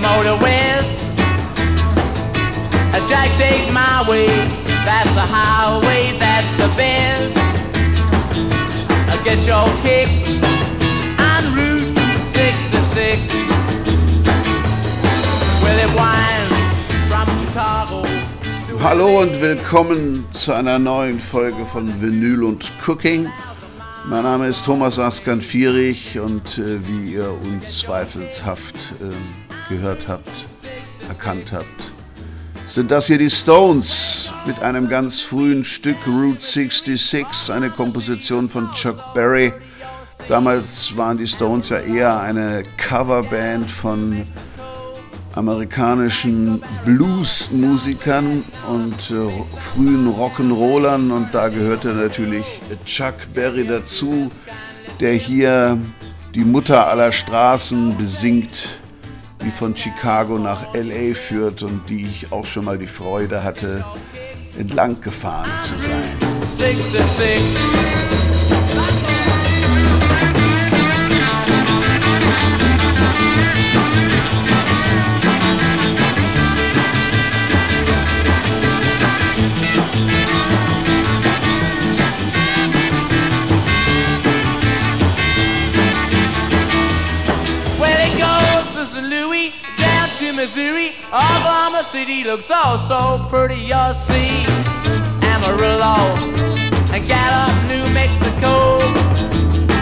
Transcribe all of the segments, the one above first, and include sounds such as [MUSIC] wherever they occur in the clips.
plan to motor west, a Jack take my way. That's the highway, that's the best. I get your kicks on Route 66. Well, it winds from Chicago. Hallo und willkommen zu einer neuen Folge von Vinyl und Cooking. Mein Name ist Thomas Askan Vierig und äh, wie ihr unzweifelhaft äh, gehört habt, erkannt habt, sind das hier die Stones mit einem ganz frühen Stück Route 66, eine Komposition von Chuck Berry. Damals waren die Stones ja eher eine Coverband von amerikanischen Bluesmusikern und äh, frühen Rock'n'Rollern und da gehörte natürlich Chuck Berry dazu, der hier die Mutter aller Straßen besingt, die von Chicago nach LA führt und die ich auch schon mal die Freude hatte, entlang gefahren zu sein. 66. Missouri. Oklahoma City looks all so pretty, you'll see. Amarillo and Gallup, New Mexico.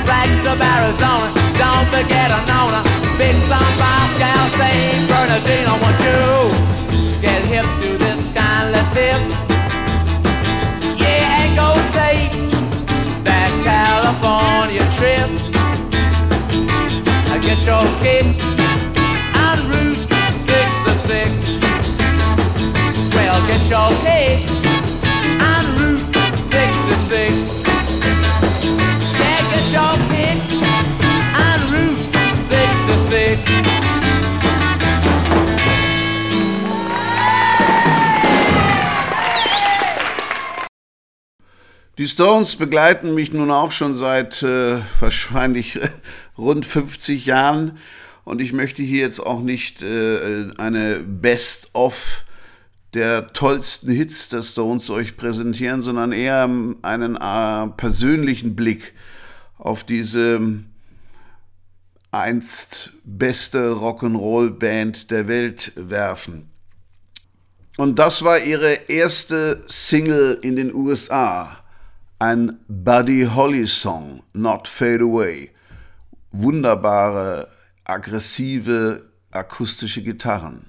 Flags of Arizona, don't forget Anona. Big San Pascal, St. Bernardino. Want you get hip to this kind of tip? Yeah, and go take that California trip. I get your kicks Stones begleiten mich nun auch schon seit äh, wahrscheinlich [LAUGHS] rund 50 Jahren und ich möchte hier jetzt auch nicht äh, eine Best-of der tollsten Hits der Stones euch präsentieren, sondern eher einen äh, persönlichen Blick auf diese einst beste Rock'n'Roll-Band der Welt werfen. Und das war ihre erste Single in den USA. Ein Buddy Holly Song, Not Fade Away. Wunderbare, aggressive, akustische Gitarren.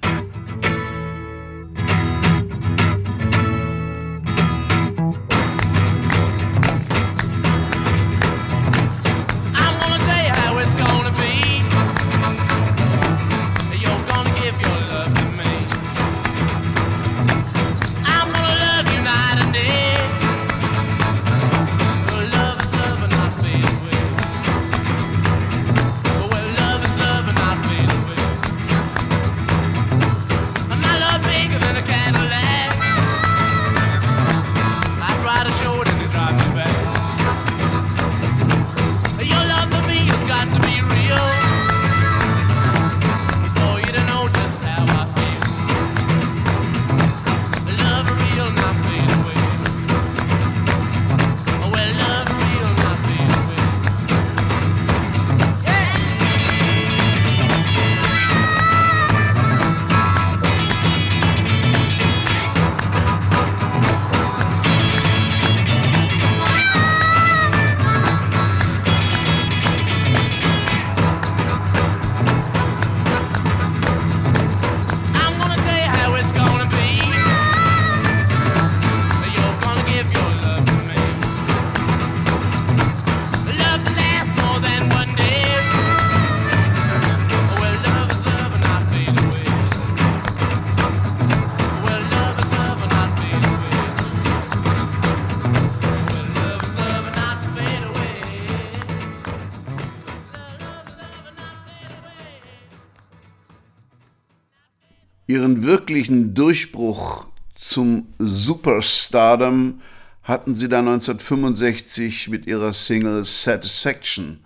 Wirklichen Durchbruch zum Superstardom hatten sie dann 1965 mit ihrer Single Satisfaction.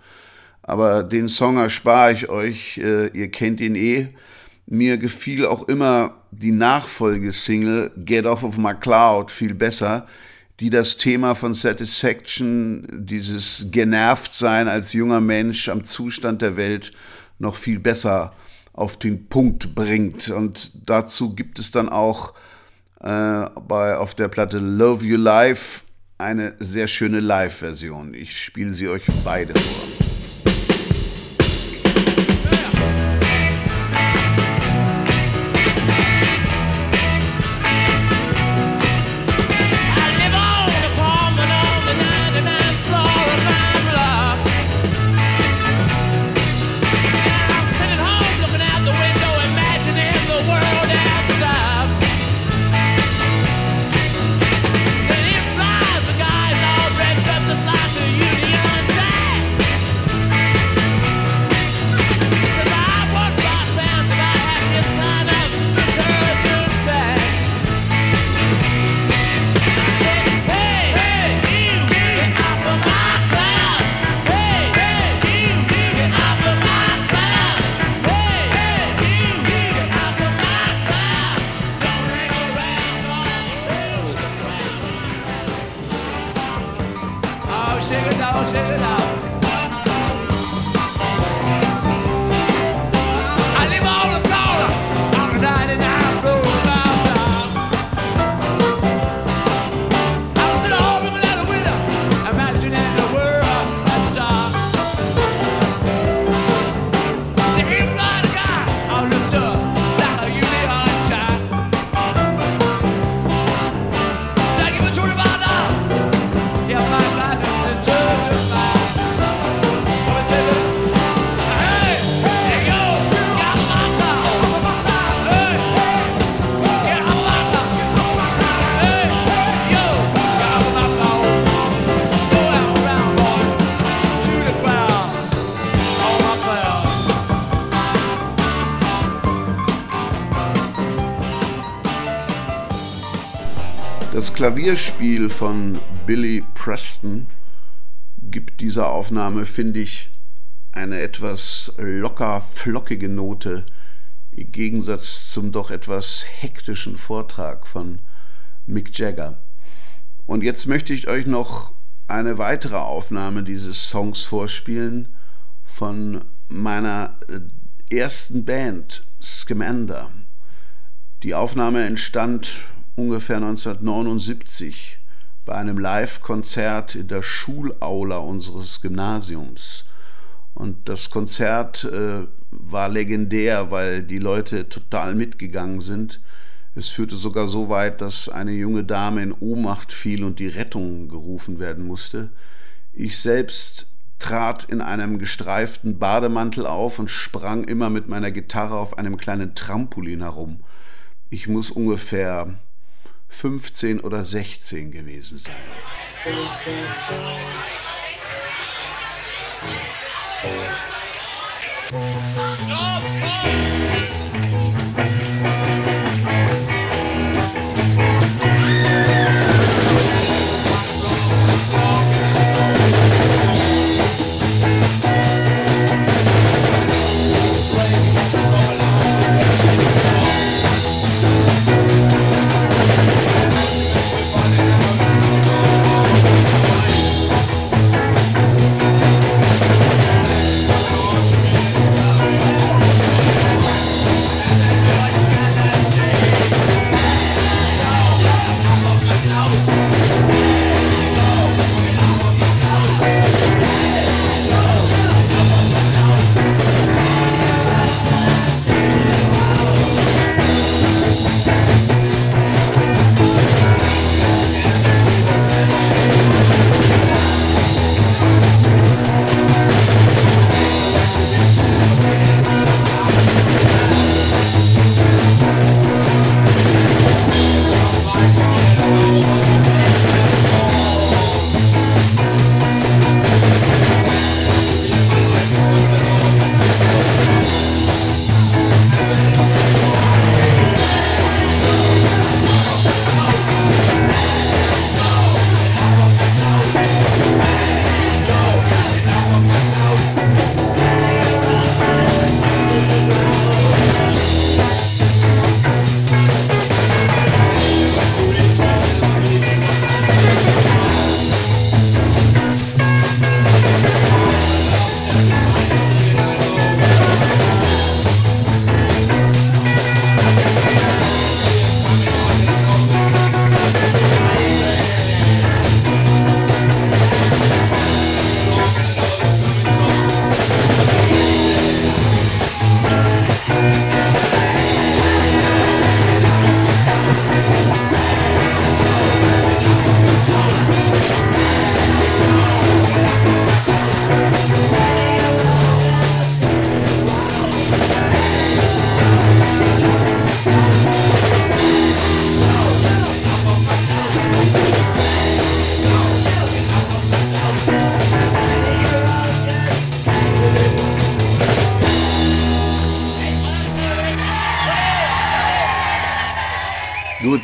Aber den Song erspare ich euch, äh, ihr kennt ihn eh. Mir gefiel auch immer die Nachfolgesingle Get Off of My Cloud viel besser, die das Thema von Satisfaction, dieses Genervtsein als junger Mensch am Zustand der Welt noch viel besser auf den Punkt bringt. Und dazu gibt es dann auch äh, bei, auf der Platte Love You Live eine sehr schöne Live-Version. Ich spiele sie euch beide vor. it out. Klavierspiel von Billy Preston gibt dieser Aufnahme, finde ich, eine etwas locker flockige Note im Gegensatz zum doch etwas hektischen Vortrag von Mick Jagger. Und jetzt möchte ich euch noch eine weitere Aufnahme dieses Songs vorspielen von meiner äh, ersten Band, Scamander. Die Aufnahme entstand ungefähr 1979 bei einem Live-Konzert in der Schulaula unseres Gymnasiums. Und das Konzert äh, war legendär, weil die Leute total mitgegangen sind. Es führte sogar so weit, dass eine junge Dame in Ohnmacht fiel und die Rettung gerufen werden musste. Ich selbst trat in einem gestreiften Bademantel auf und sprang immer mit meiner Gitarre auf einem kleinen Trampolin herum. Ich muss ungefähr 15 oder 16 gewesen sein. Stop, stop.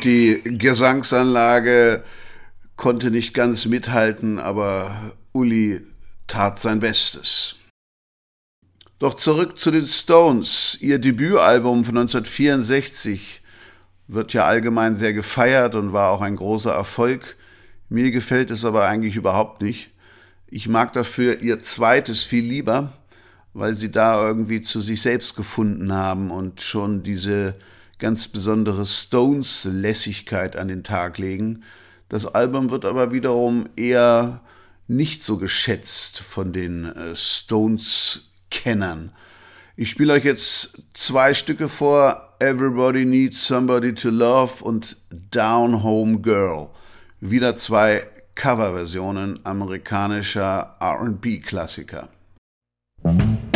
Die Gesangsanlage konnte nicht ganz mithalten, aber Uli tat sein Bestes. Doch zurück zu den Stones. Ihr Debütalbum von 1964 wird ja allgemein sehr gefeiert und war auch ein großer Erfolg. Mir gefällt es aber eigentlich überhaupt nicht. Ich mag dafür ihr zweites viel lieber, weil sie da irgendwie zu sich selbst gefunden haben und schon diese ganz besondere Stones-Lässigkeit an den Tag legen. Das Album wird aber wiederum eher nicht so geschätzt von den äh, Stones-Kennern. Ich spiele euch jetzt zwei Stücke vor, Everybody Needs Somebody to Love und Down Home Girl. Wieder zwei Coverversionen amerikanischer RB-Klassiker. like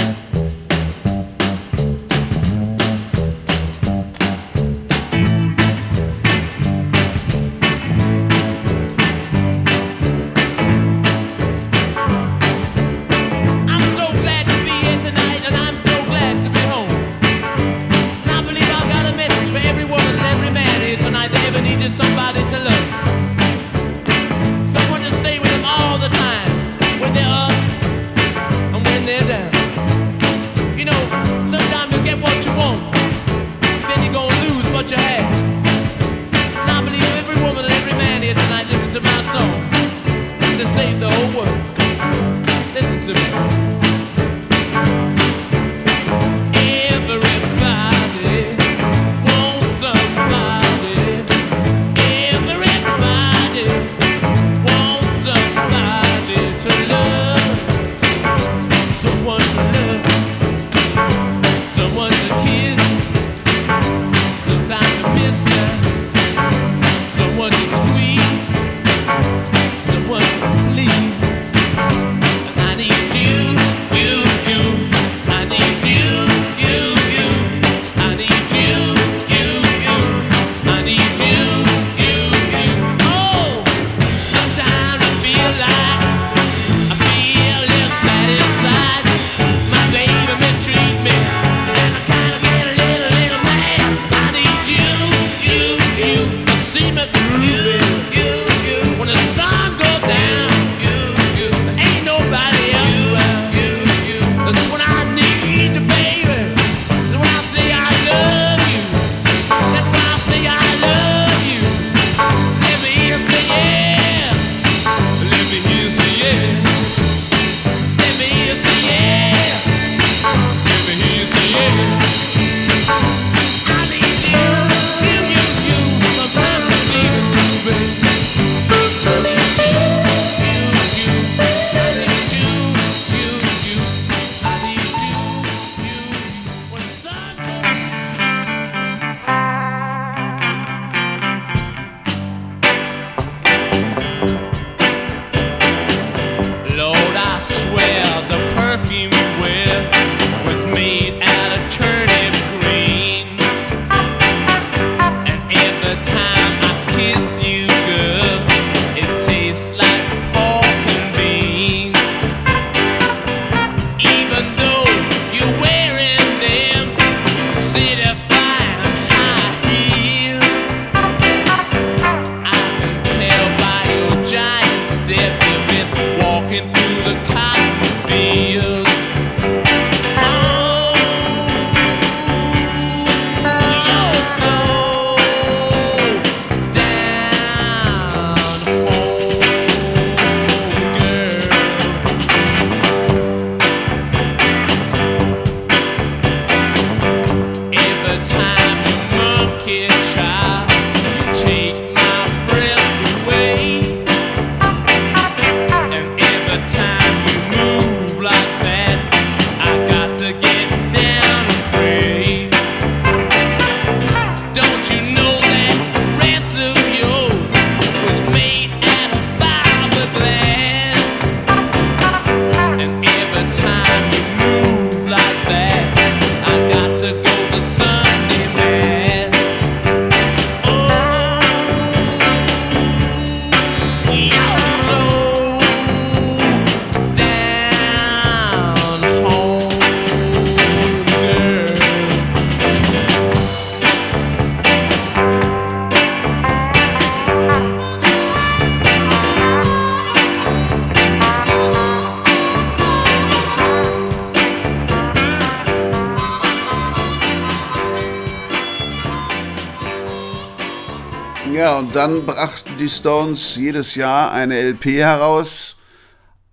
dann brachten die Stones jedes Jahr eine LP heraus.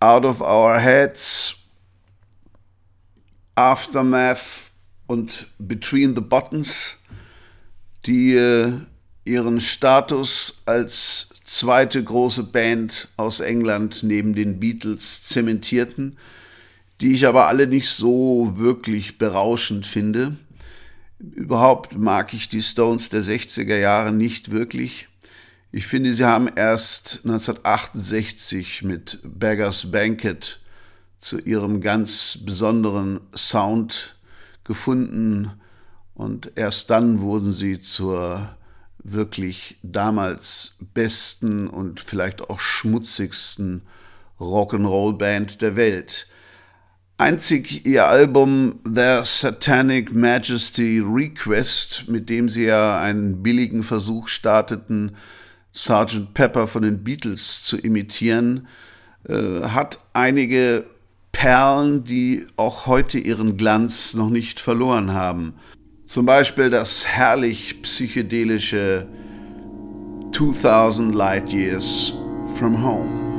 Out of Our Heads, Aftermath und Between the Buttons, die äh, ihren Status als zweite große Band aus England neben den Beatles zementierten, die ich aber alle nicht so wirklich berauschend finde. Überhaupt mag ich die Stones der 60er Jahre nicht wirklich. Ich finde, sie haben erst 1968 mit Beggars Banquet zu ihrem ganz besonderen Sound gefunden und erst dann wurden sie zur wirklich damals besten und vielleicht auch schmutzigsten Rock'n'Roll-Band der Welt. Einzig ihr Album Their Satanic Majesty Request, mit dem sie ja einen billigen Versuch starteten, Sgt. Pepper von den Beatles zu imitieren, äh, hat einige Perlen, die auch heute ihren Glanz noch nicht verloren haben. Zum Beispiel das herrlich psychedelische 2000 Light Years from Home.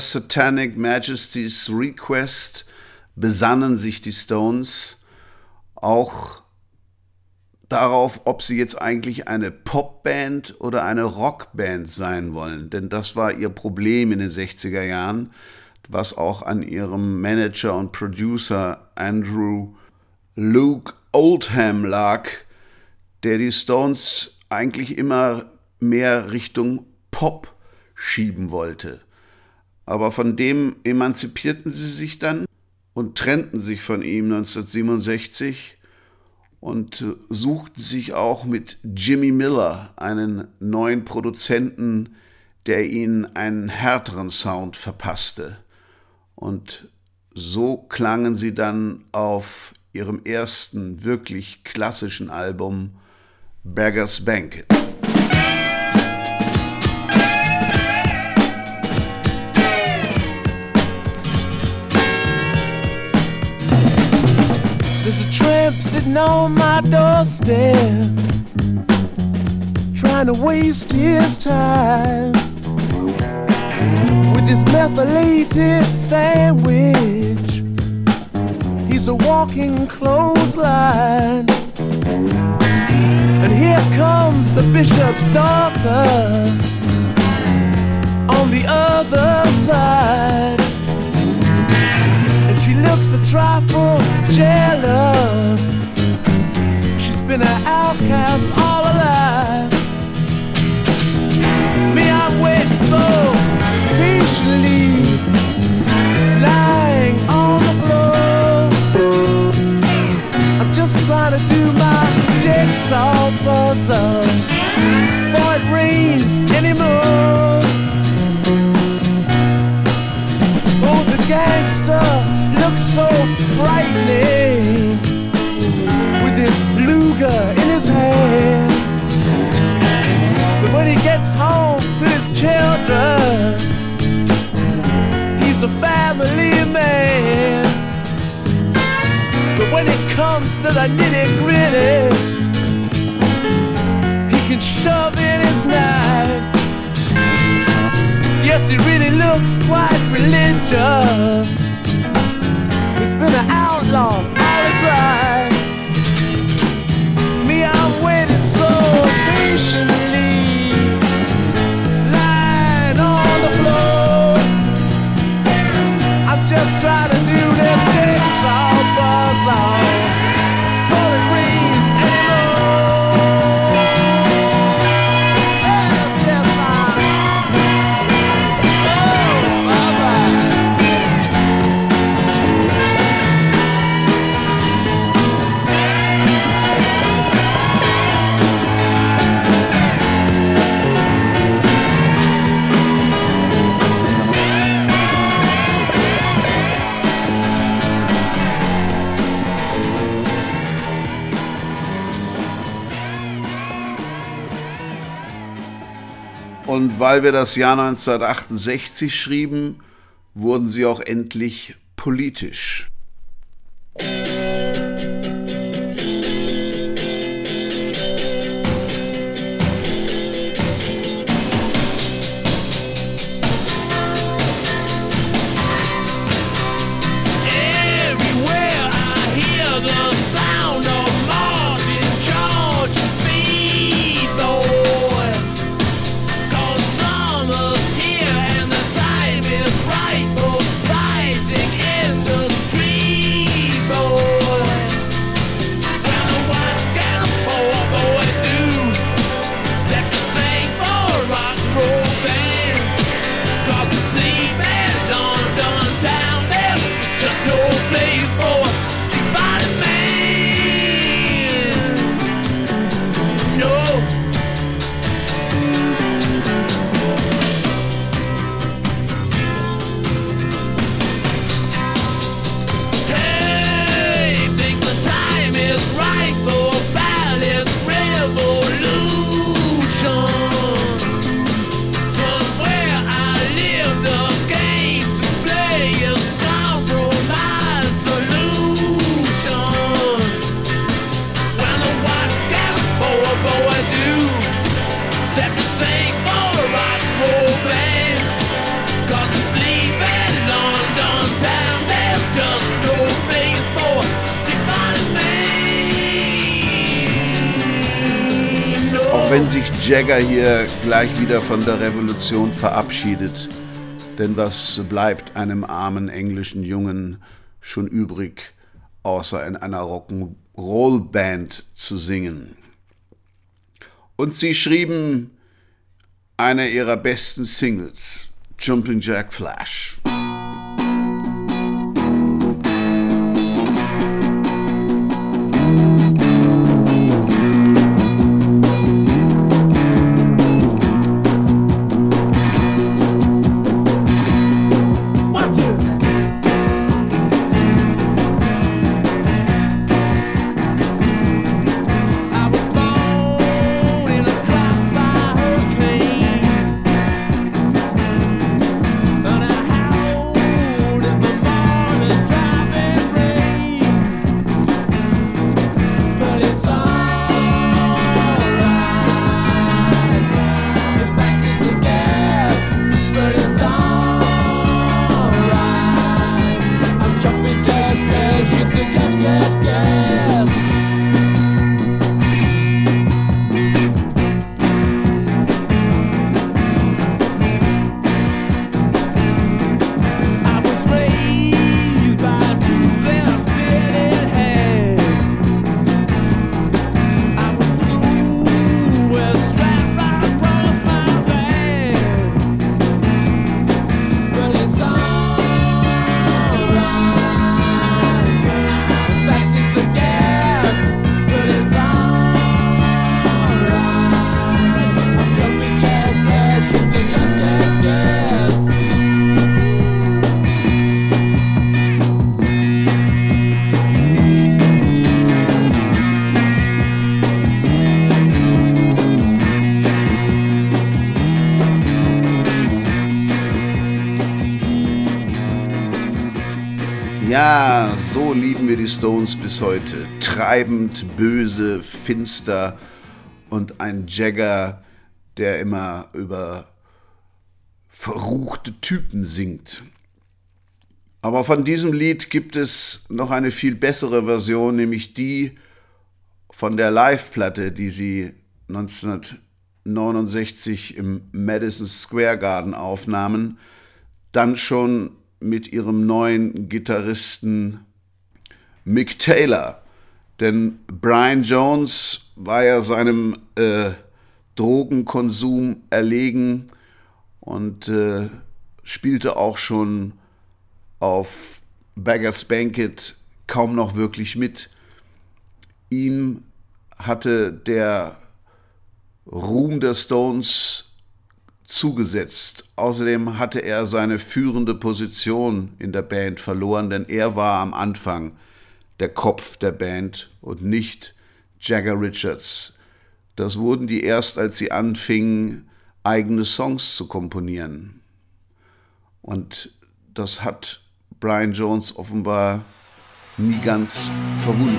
Satanic Majesty's Request besannen sich die Stones auch darauf, ob sie jetzt eigentlich eine Popband oder eine Rockband sein wollen. Denn das war ihr Problem in den 60er Jahren, was auch an ihrem Manager und Producer Andrew Luke Oldham lag, der die Stones eigentlich immer mehr Richtung Pop schieben wollte. Aber von dem emanzipierten sie sich dann und trennten sich von ihm 1967 und suchten sich auch mit Jimmy Miller, einen neuen Produzenten, der ihnen einen härteren Sound verpasste. Und so klangen sie dann auf ihrem ersten wirklich klassischen Album Beggar's Banquet. Tramp sitting on my doorstep, trying to waste his time with his methylated sandwich. He's a walking clothesline. And here comes the bishop's daughter on the other side. She looks a trifle jealous. She's been an outcast all her life. Me, I'm waiting so patiently, lying on the floor. I'm just trying to do my jigsaw puzzle before it rains anymore. So frightening with his Luger in his hand. But when he gets home to his children, he's a family man. But when it comes to the nitty gritty, he can shove in his knife. Yes, he really looks quite religious. An outlaw. Me, I'm waiting so patiently, lying on the floor. I'm just trying to do this jigsaw puzzle. Before Und weil wir das Jahr 1968 schrieben, wurden sie auch endlich politisch. Jagger hier gleich wieder von der Revolution verabschiedet. Denn was bleibt einem armen englischen Jungen schon übrig, außer in einer Rock'n'Roll-Band zu singen? Und sie schrieben eine ihrer besten Singles, Jumping Jack Flash. Wir die Stones bis heute. Treibend, böse, finster und ein Jagger, der immer über verruchte Typen singt. Aber von diesem Lied gibt es noch eine viel bessere Version, nämlich die von der Live-Platte, die sie 1969 im Madison Square Garden aufnahmen, dann schon mit ihrem neuen Gitarristen Mick Taylor. Denn Brian Jones war ja seinem äh, Drogenkonsum erlegen und äh, spielte auch schon auf Beggar's Banquet kaum noch wirklich mit. Ihm hatte der Ruhm der Stones zugesetzt. Außerdem hatte er seine führende Position in der Band verloren, denn er war am Anfang der Kopf der Band und nicht Jagger Richards. Das wurden die erst, als sie anfingen, eigene Songs zu komponieren. Und das hat Brian Jones offenbar nie ganz verwunden.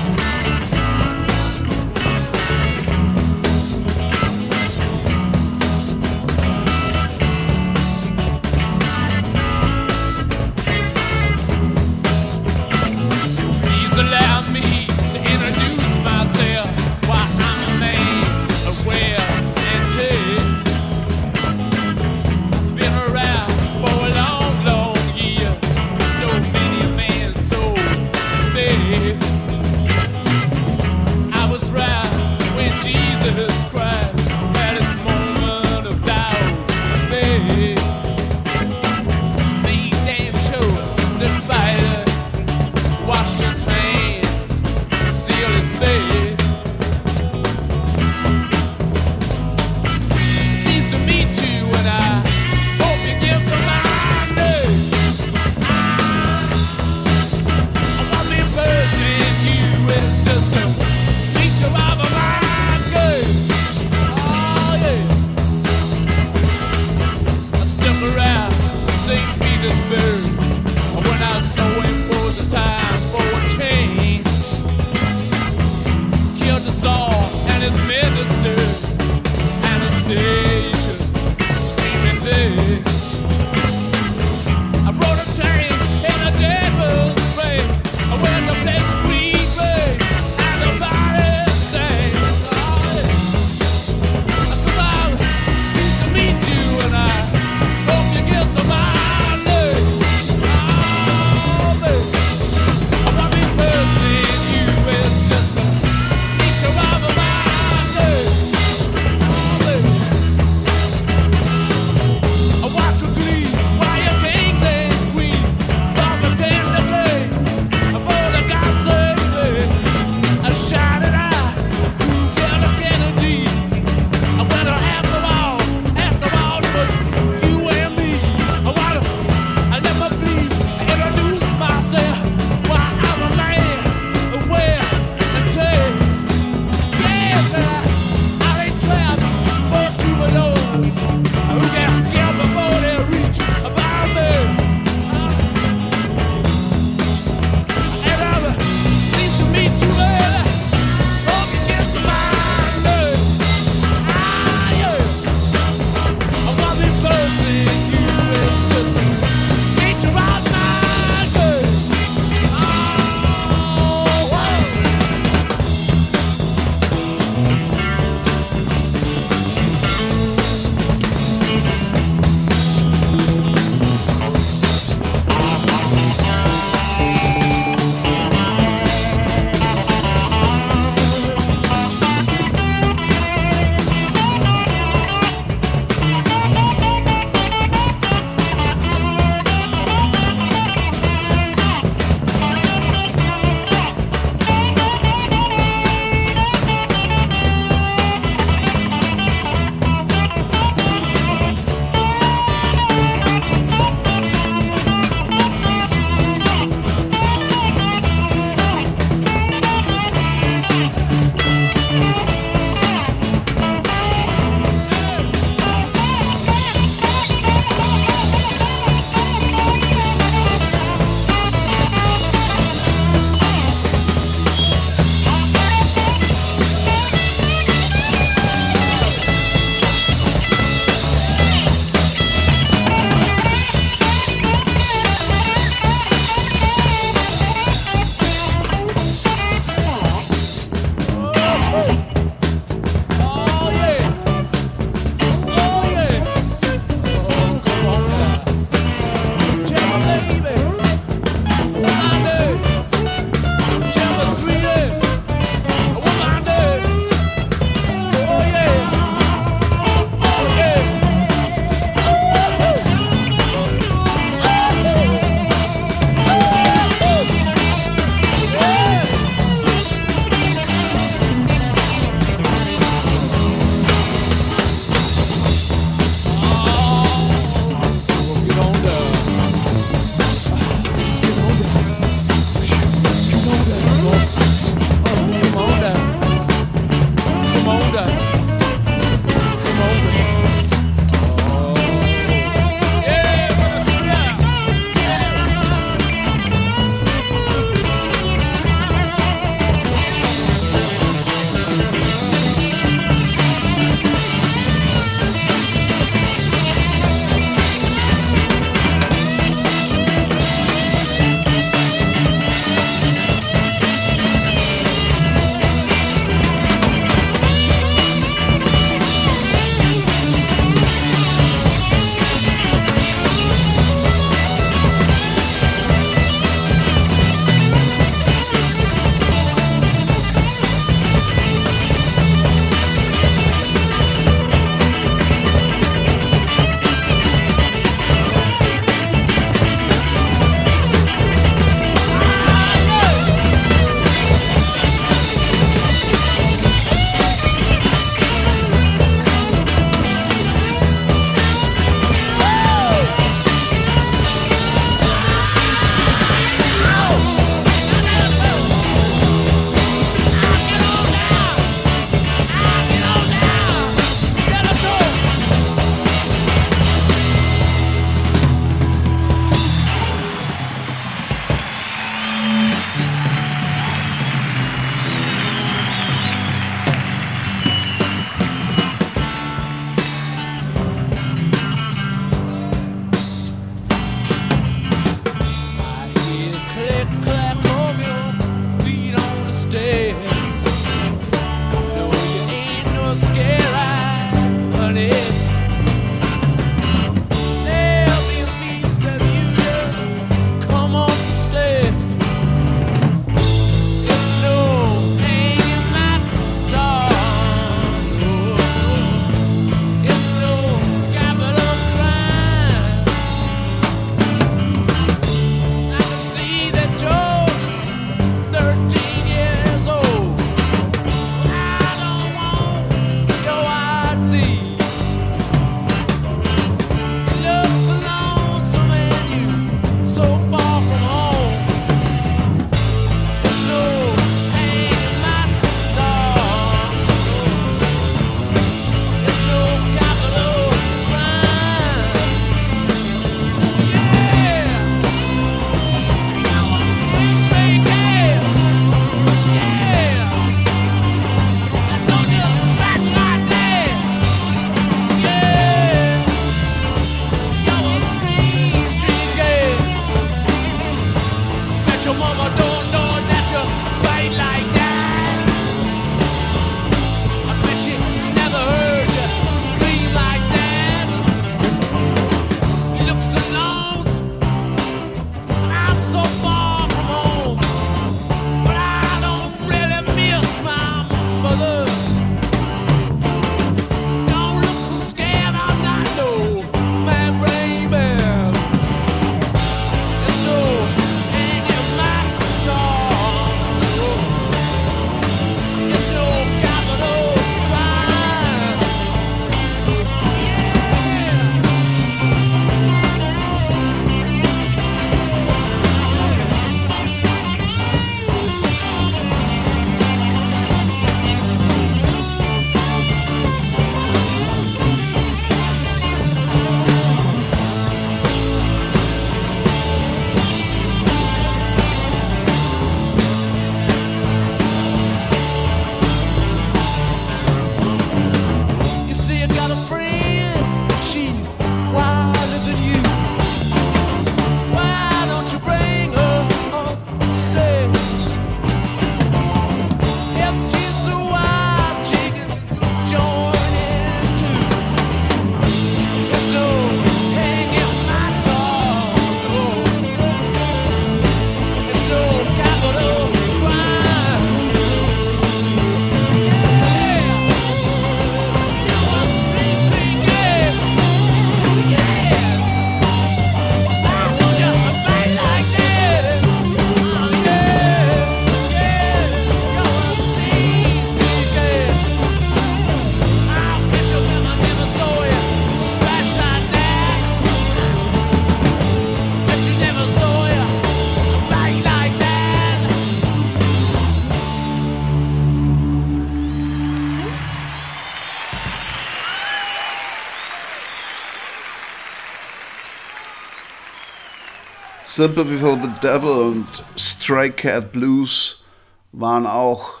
Sympathy for the Devil und Stray Cat Blues waren auch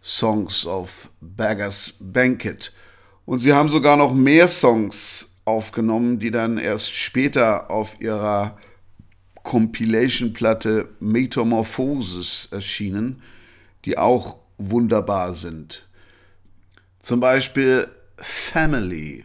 Songs auf Beggars Banquet. Und sie haben sogar noch mehr Songs aufgenommen, die dann erst später auf ihrer Compilation-Platte Metamorphosis erschienen, die auch wunderbar sind. Zum Beispiel Family.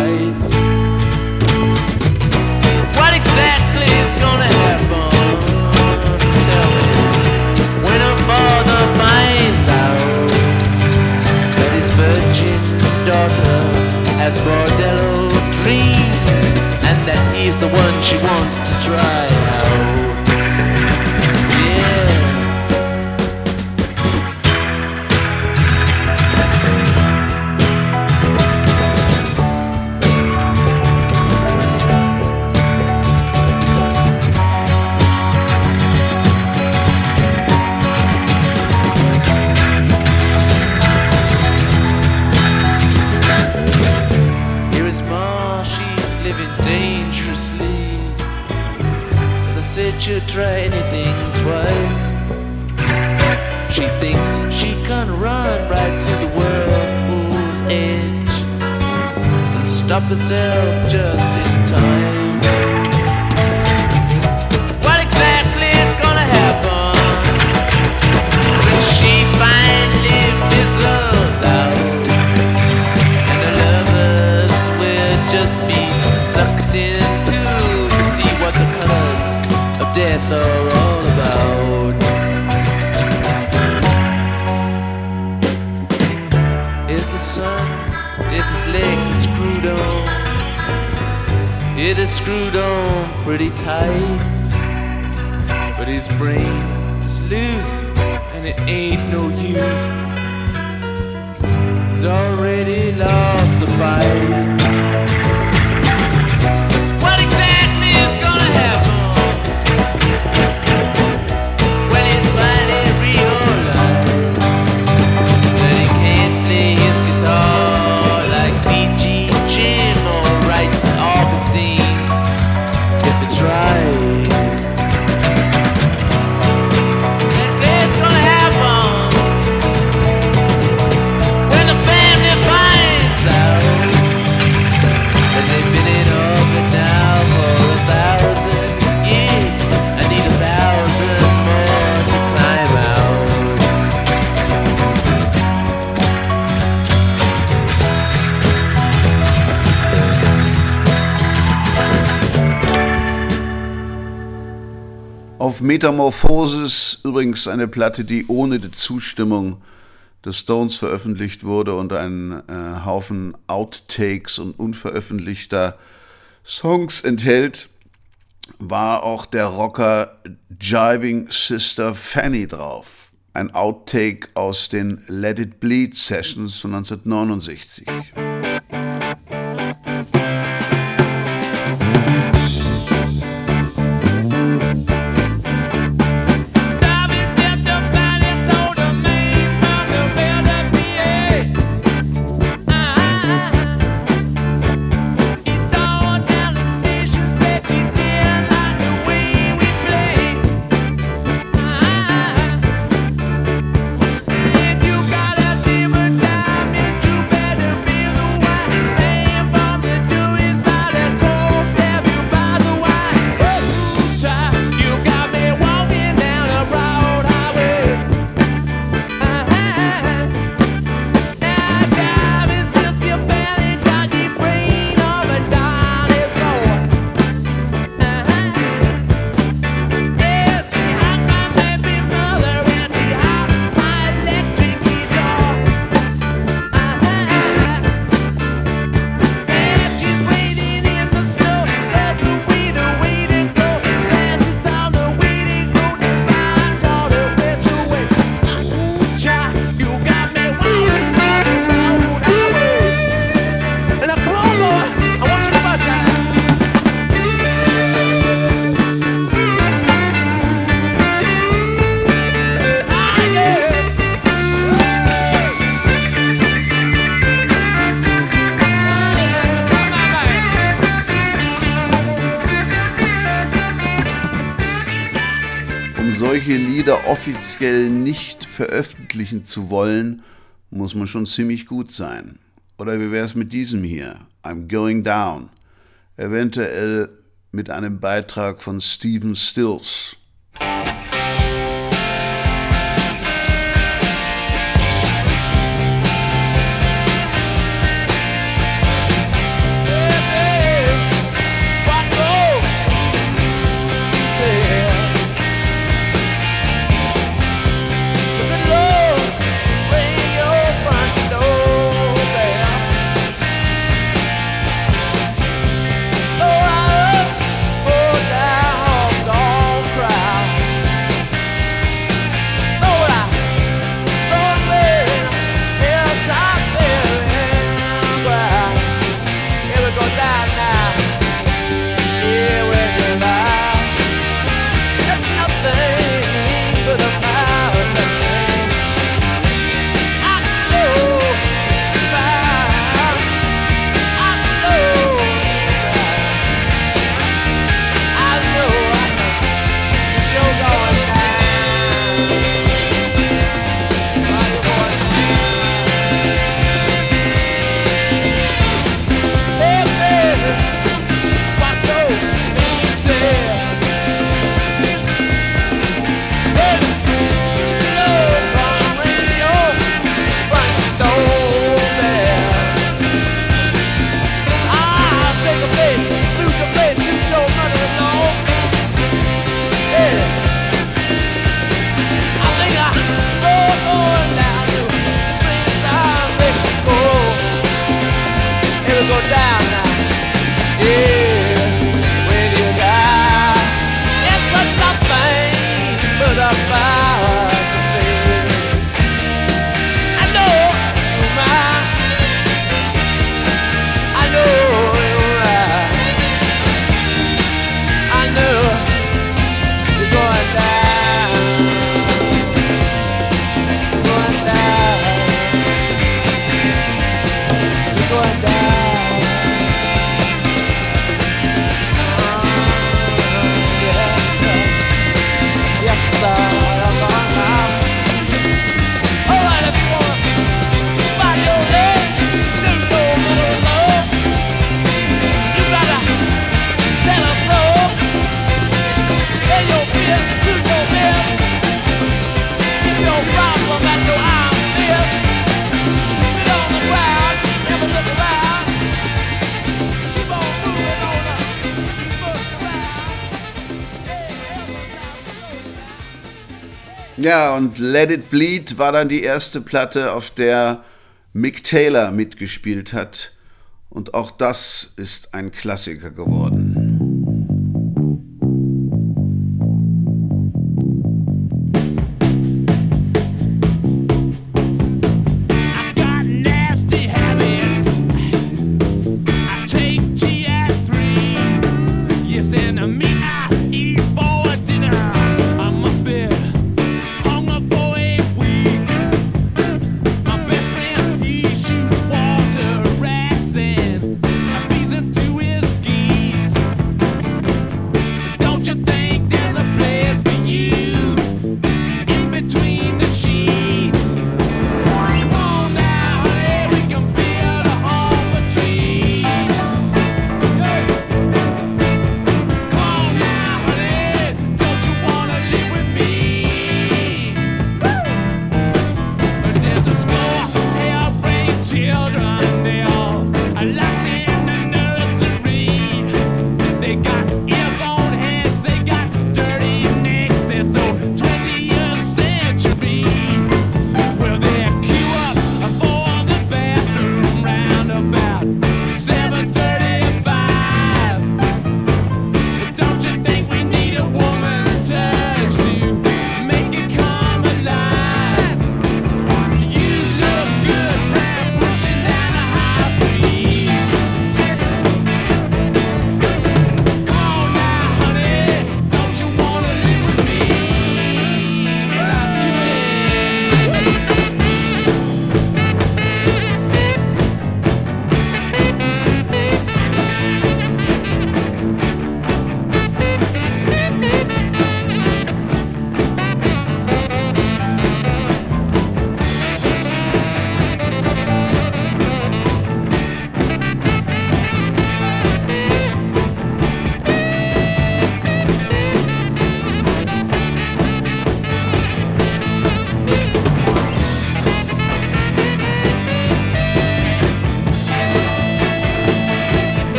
she wants to try. try anything twice. She thinks she can run right to the world's edge and stop herself just it screwed on pretty tight. But his brain is loose and it ain't no use. He's already lost the fight. Metamorphosis, übrigens eine Platte, die ohne die Zustimmung des Stones veröffentlicht wurde und einen äh, Haufen Outtakes und unveröffentlichter Songs enthält, war auch der Rocker Jiving Sister Fanny drauf. Ein Outtake aus den Let It Bleed Sessions von 1969. offiziell nicht veröffentlichen zu wollen, muss man schon ziemlich gut sein. Oder wie wäre es mit diesem hier? I'm going down. Eventuell mit einem Beitrag von Steven Stills. Und Let It Bleed war dann die erste Platte, auf der Mick Taylor mitgespielt hat. Und auch das ist ein Klassiker geworden.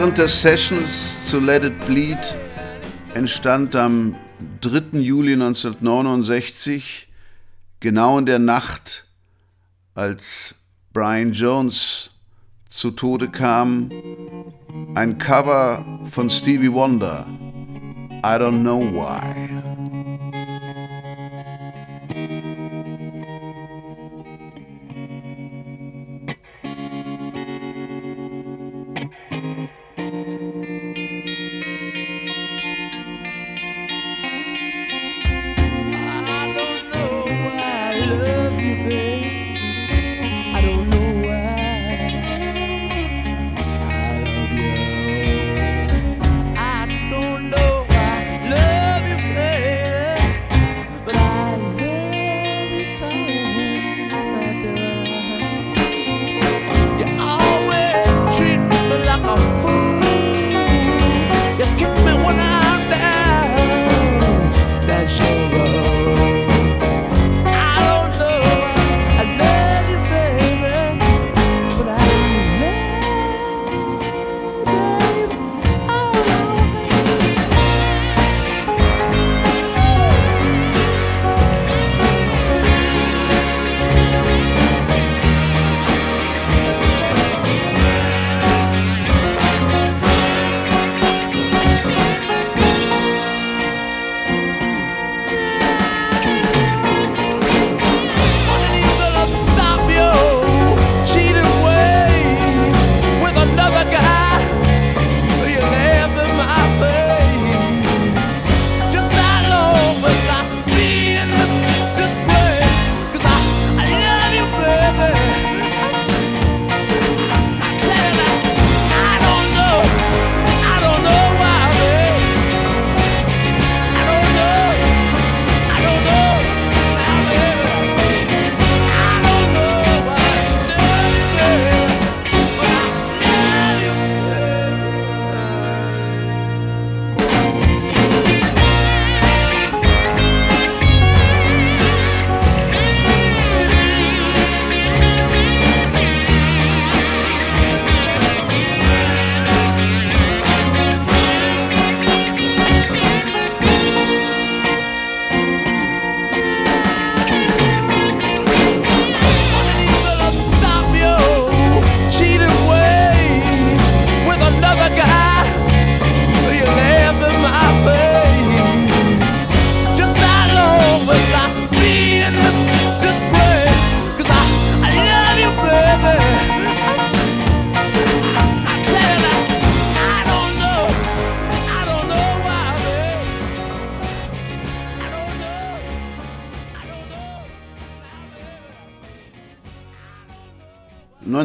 Während der Sessions zu Let It Bleed entstand am 3. Juli 1969, genau in der Nacht, als Brian Jones zu Tode kam, ein Cover von Stevie Wonder, I Don't Know Why. –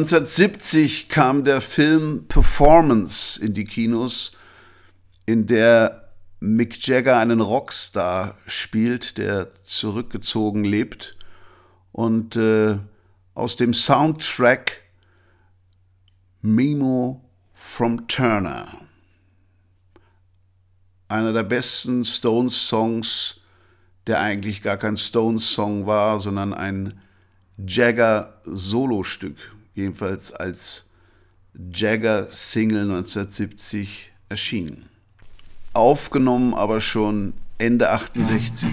1970 kam der Film Performance in die Kinos, in der Mick Jagger einen Rockstar spielt, der zurückgezogen lebt. Und äh, aus dem Soundtrack Memo from Turner. Einer der besten Stones-Songs, der eigentlich gar kein Stones-Song war, sondern ein Jagger-Solostück, jedenfalls als Jagger-Single 1970 erschienen. Aufgenommen aber schon Ende 68.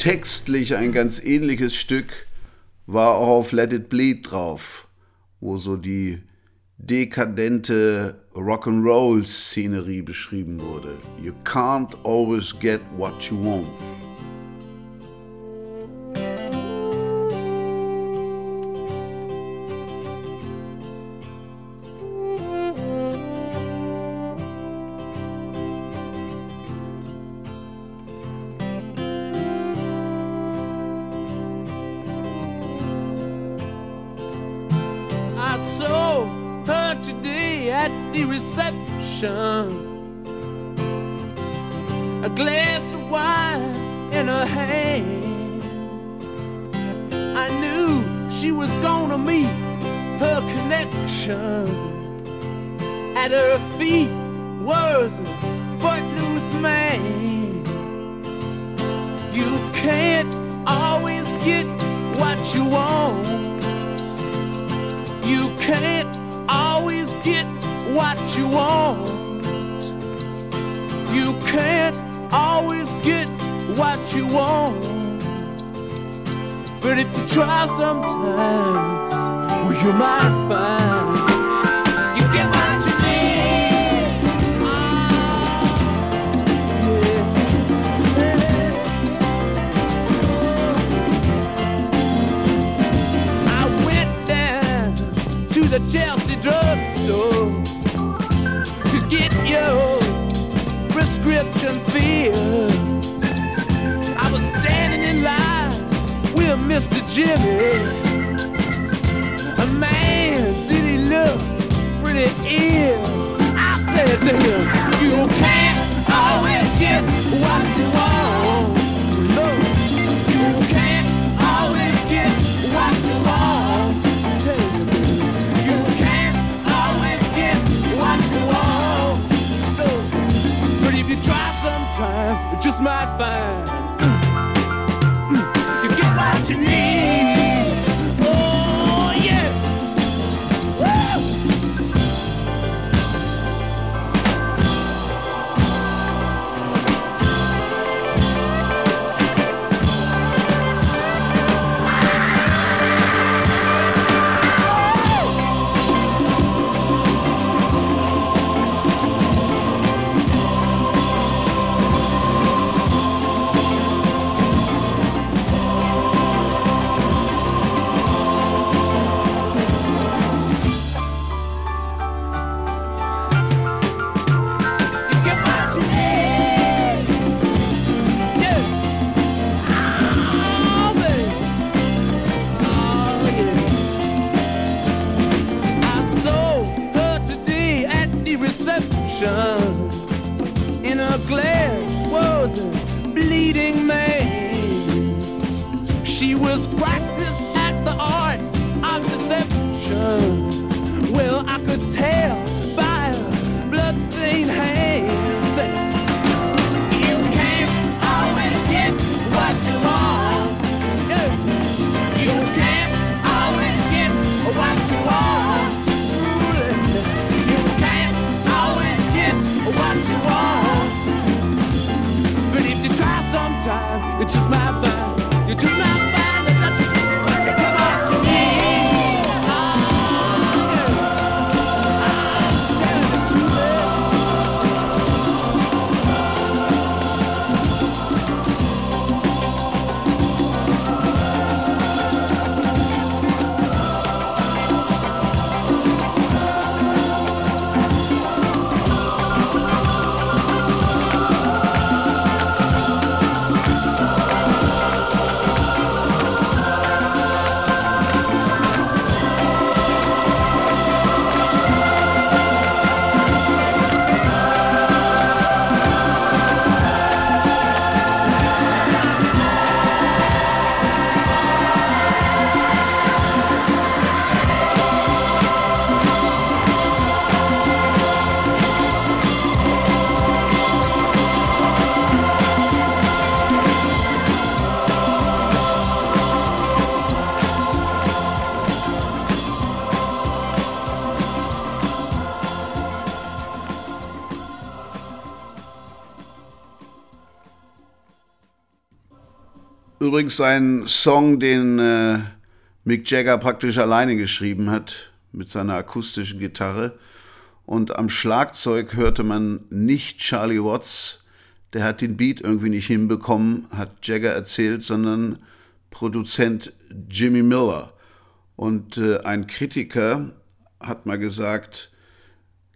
Textlich ein ganz ähnliches Stück war auch auf Let It Bleed drauf, wo so die dekadente Rock'n'Roll-Szenerie beschrieben wurde. You can't always get what you want. Übrigens ein Song, den äh, Mick Jagger praktisch alleine geschrieben hat mit seiner akustischen Gitarre. Und am Schlagzeug hörte man nicht Charlie Watts, der hat den Beat irgendwie nicht hinbekommen, hat Jagger erzählt, sondern Produzent Jimmy Miller. Und äh, ein Kritiker hat mal gesagt,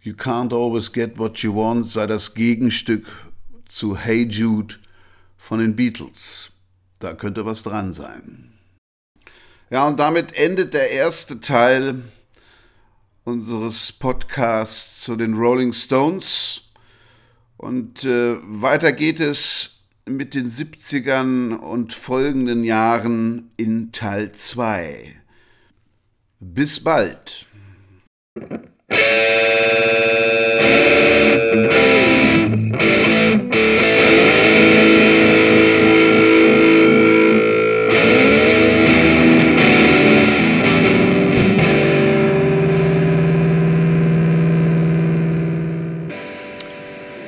You can't always get what you want sei das Gegenstück zu Hey Jude von den Beatles. Da könnte was dran sein. Ja, und damit endet der erste Teil unseres Podcasts zu den Rolling Stones. Und äh, weiter geht es mit den 70ern und folgenden Jahren in Teil 2. Bis bald.